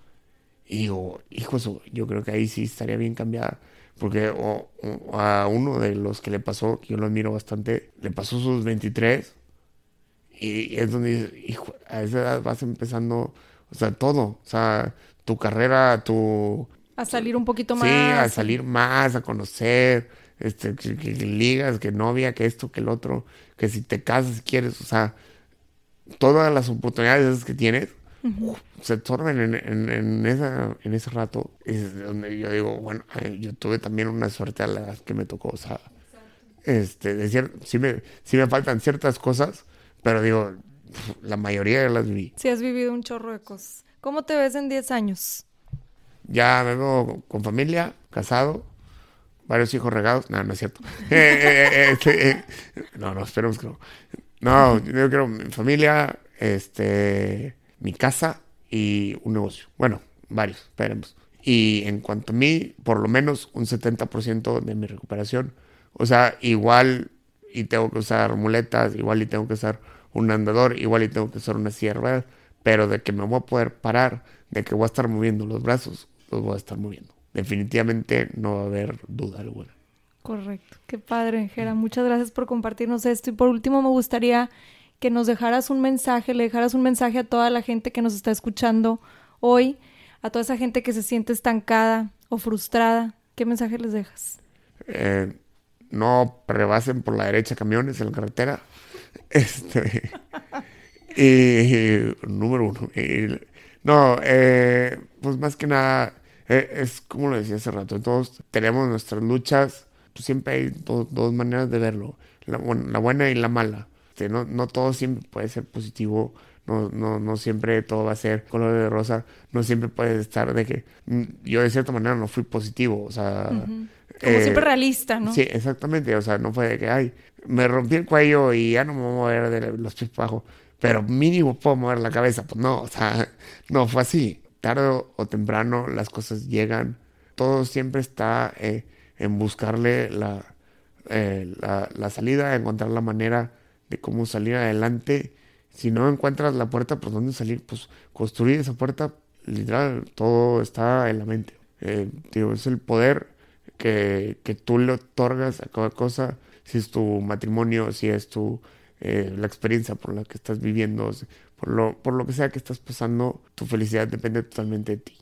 Speaker 3: y digo, hijo, eso, yo creo que ahí sí estaría bien cambiada. Porque o- o a uno de los que le pasó, que yo lo admiro bastante, le pasó sus 23 y es donde dices, hijo, a esa edad vas empezando, o sea, todo, o sea, tu carrera, tu...
Speaker 1: A salir un poquito más.
Speaker 3: Sí, a salir más, a conocer, este, que, que- que ligas, que novia, que esto, que el otro, que si te casas, si quieres, o sea, todas las oportunidades que tienes se absorben en, en, en esa, en ese rato. Es donde yo digo, bueno, yo tuve también una suerte a la edad que me tocó, o sea, este, de cier- sí, me, sí me faltan ciertas cosas, pero digo, la mayoría de las viví.
Speaker 1: Sí, has vivido un chorro de cosas. ¿Cómo te ves en 10 años?
Speaker 3: Ya me veo con familia, casado, varios hijos regados. No, no es cierto. Eh, eh, eh, este, eh, no, no, esperemos que no. No, yo quiero mi familia, este, mi casa y un negocio. Bueno, varios, esperemos. Y en cuanto a mí, por lo menos un 70% de mi recuperación. O sea, igual y tengo que usar muletas, igual y tengo que usar un andador, igual y tengo que usar una ruedas, pero de que me voy a poder parar, de que voy a estar moviendo los brazos, los voy a estar moviendo. Definitivamente no va a haber duda alguna.
Speaker 1: Correcto. Qué padre, Jera. Muchas gracias por compartirnos esto. Y por último, me gustaría que nos dejaras un mensaje, le dejaras un mensaje a toda la gente que nos está escuchando hoy, a toda esa gente que se siente estancada o frustrada. ¿Qué mensaje les dejas?
Speaker 3: Eh, no rebasen por la derecha camiones en la carretera. Este, y número uno. y- no, eh, pues más que nada, eh, es como lo decía hace rato, todos tenemos nuestras luchas, pues siempre hay do- dos maneras de verlo, la, bu- la buena y la mala. Este, no, no todo siempre puede ser positivo, no, no, no siempre todo va a ser color de rosa, no siempre puede estar de que mm, yo de cierta manera no fui positivo, o sea...
Speaker 1: Como
Speaker 3: eh,
Speaker 1: siempre realista, ¿no?
Speaker 3: Sí, exactamente. O sea, no fue de que, ay, me rompí el cuello y ya no me voy a mover de los pies abajo, pero mínimo puedo mover la cabeza. Pues no, o sea, no fue así. Tarde o temprano las cosas llegan. Todo siempre está eh, en buscarle la, eh, la, la salida, encontrar la manera de cómo salir adelante. Si no encuentras la puerta por dónde salir, pues construir esa puerta, literal, todo está en la mente. Eh, digo, es el poder que, que tú le otorgas a cada cosa, si es tu matrimonio, si es tu eh, la experiencia por la que estás viviendo, por lo, por lo que sea que estás pasando, tu felicidad depende totalmente de ti.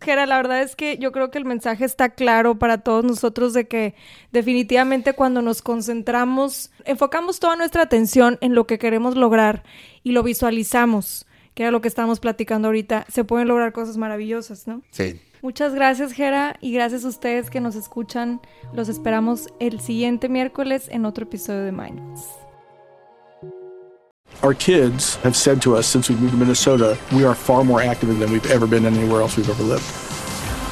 Speaker 1: Jera, la verdad es que yo creo que el mensaje está claro para todos nosotros de que definitivamente cuando nos concentramos, enfocamos toda nuestra atención en lo que queremos lograr y lo visualizamos, que era lo que estábamos platicando ahorita, se pueden lograr cosas maravillosas, ¿no?
Speaker 3: Sí.
Speaker 1: Muchas gracias, Jera, y gracias a ustedes que nos escuchan. Los esperamos el siguiente miércoles en otro episodio de Minds.
Speaker 2: Our kids have said to us since we moved to Minnesota, we are far more active than we've ever been anywhere else we've ever lived.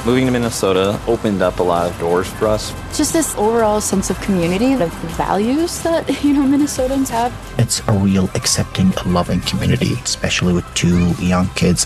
Speaker 2: Moving to Minnesota opened up a lot of doors for us.
Speaker 4: Just this overall sense of community, the values that, you know, Minnesotans have.
Speaker 5: It's a real accepting, loving community, especially with two young kids.